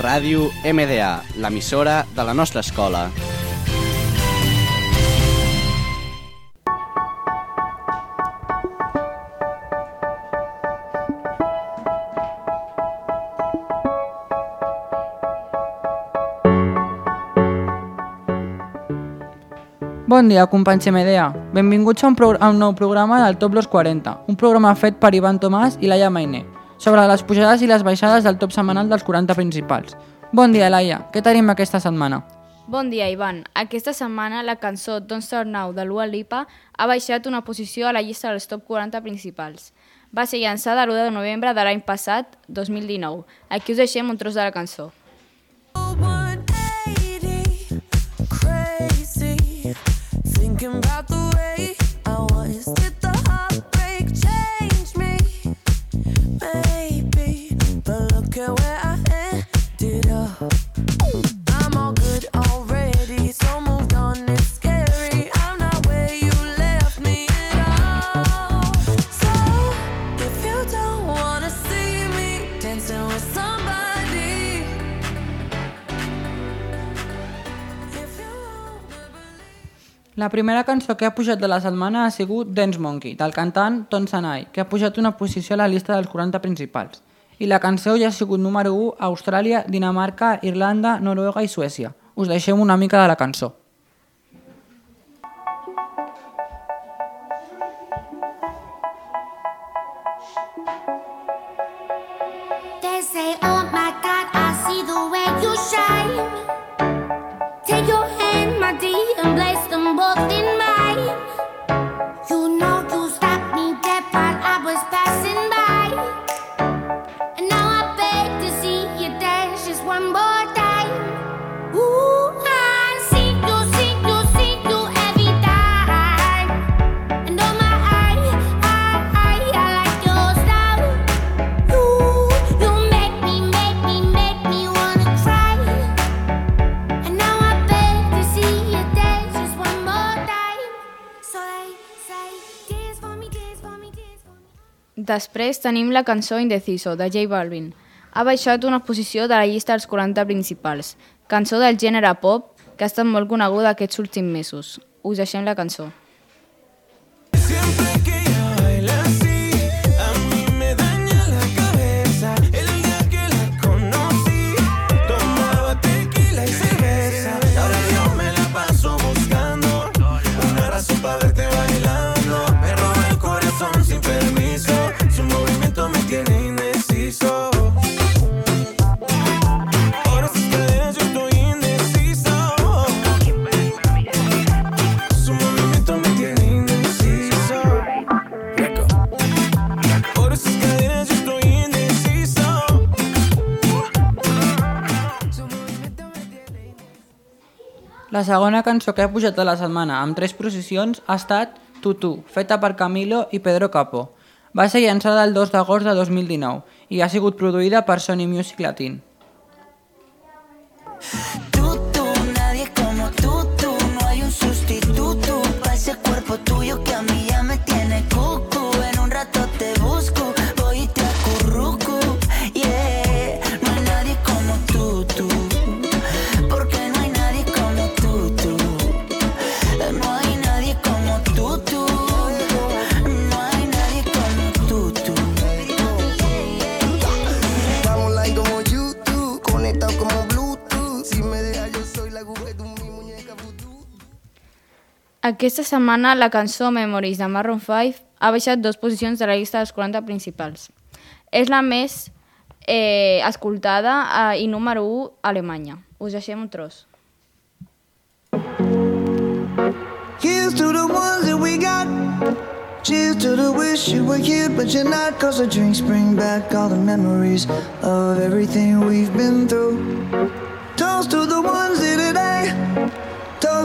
Ràdio MDA, l'emissora de la nostra escola. Bon dia, companys MDA. Benvinguts a un, a un nou programa del Top Los 40, un programa fet per Ivan Tomàs i Laia Mainé, sobre les pujades i les baixades del top setmanal dels 40 principals. Bon dia, Laia. Què tenim aquesta setmana? Bon dia, Ivan. Aquesta setmana la cançó Don't Start Now de Lua Lipa ha baixat una posició a la llista dels top 40 principals. Va ser llançada l'1 de novembre de l'any passat, 2019. Aquí us deixem un tros de la cançó. 180, crazy, thinking about the La primera cançó que ha pujat de la setmana ha sigut Dance Monkey, del cantant Ton Sanai, que ha pujat una posició a la llista dels 40 principals. I la cançó ja ha sigut número 1 a Austràlia, Dinamarca, Irlanda, Noruega i Suècia. Us deixem una mica de la cançó. Després tenim la cançó Indeciso, de J Balvin. Ha baixat una posició de la llista dels 40 principals. Cançó del gènere pop que ha estat molt coneguda aquests últims mesos. Us deixem la cançó. La segona cançó que ha pujat de la setmana amb tres posicions ha estat Tutu, feta per Camilo i Pedro Capó. Va ser llançada el 2 d'agost de 2019 i ha sigut produïda per Sony Music Latin. Aquesta setmana la cançó Memories de Maroon 5 ha baixat dues posicions de la llista dels 40 principals. És la més eh, escoltada eh, i número 1 a Alemanya. Us deixem un tros. Here's to the ones that we got. Cheers to the wish you were here, but you're not. Cause the drinks bring back all the memories of everything we've been through. Toast to the ones here today.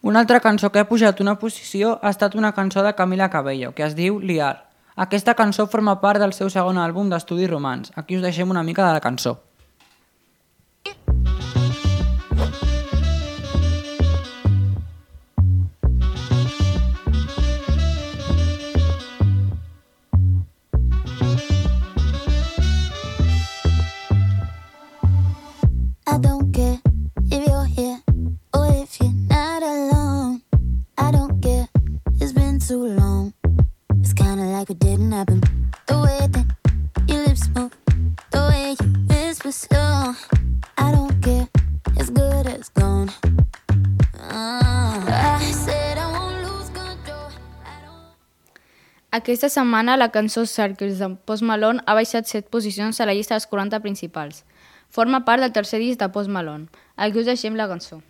Una altra cançó que ha pujat una posició ha estat una cançó de Camila Cabello, que es diu Liar. Aquesta cançó forma part del seu segon àlbum d'estudi romans. Aquí us deixem una mica de la cançó. Like it didn't happen. The way that your lips move, the way you whisper slow. I don't care, it's good as gone. Uh, I said I won't lose control. I don't Aquesta setmana la cançó Circles de Post Malone ha baixat 7 posicions a la llista dels 40 principals. Forma part del tercer disc de Post Malone. Aquí us deixem la cançó.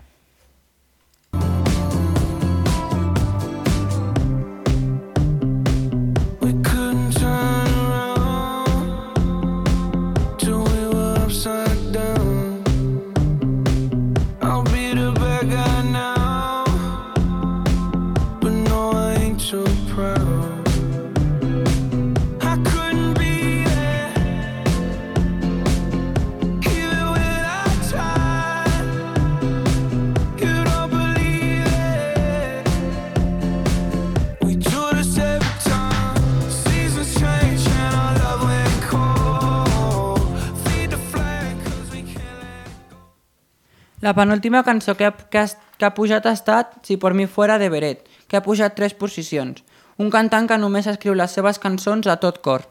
La penúltima cançó que ha, que, ha, que ha pujat ha estat Si por mi fuera de Beret, que ha pujat tres posicions. Un cantant que només escriu les seves cançons a tot cor.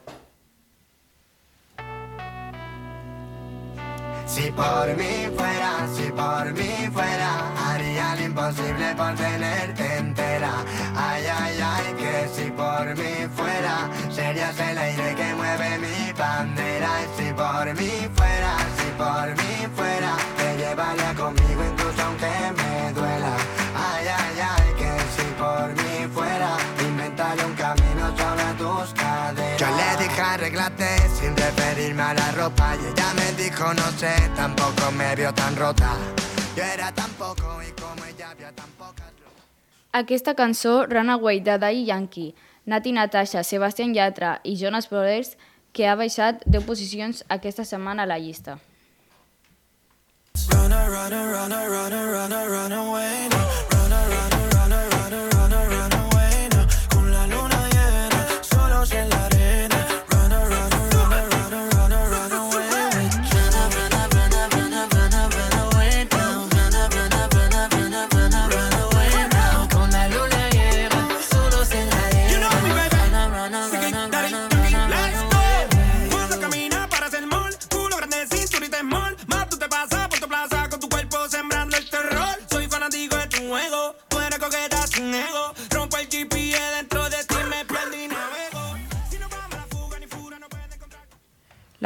Si por mí fuera, si por mí fuera, haría lo imposible por tenerte entera. Ay, ay, ay, que si por mí referirme a la ropa y ella me dijo no sé, tampoco me vio tan rota. Yo era tan poco y como ella había tan pocas... Aquesta cançó, Runaway de Daddy Yankee, Nati Natasha, Sebastián Yatra i Jonas Brothers, que ha baixat 10 posicions aquesta setmana a la llista.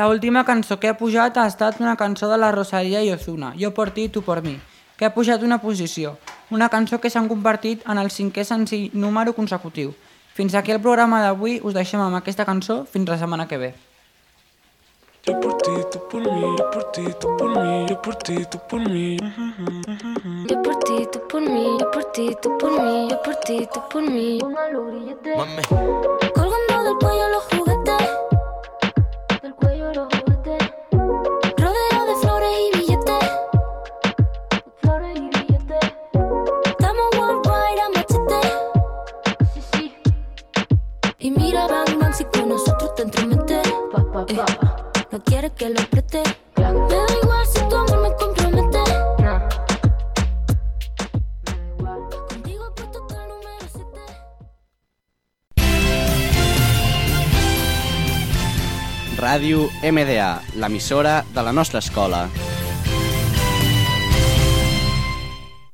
La última cançó que ha pujat ha estat una cançó de la Rosalia i Ozuna, Jo por ti, tu por mi, que ha pujat una posició. Una cançó que s'han convertit en el cinquè senzill número consecutiu. Fins aquí el programa d'avui, us deixem amb aquesta cançó fins la setmana que ve. Yo por ti, tú por mí, yo por ti, tú por mí, yo por ti, tú por mí. Yo por ti, tú por mí, yo por ti, tú por mí, yo por ti, tú por mí. Mami. Colgando del cuello los quieres que lo apriete. Me da igual si tu amor me compromete. Contigo apuesto hasta el número 7. Ràdio MDA, l'emissora de la nostra escola.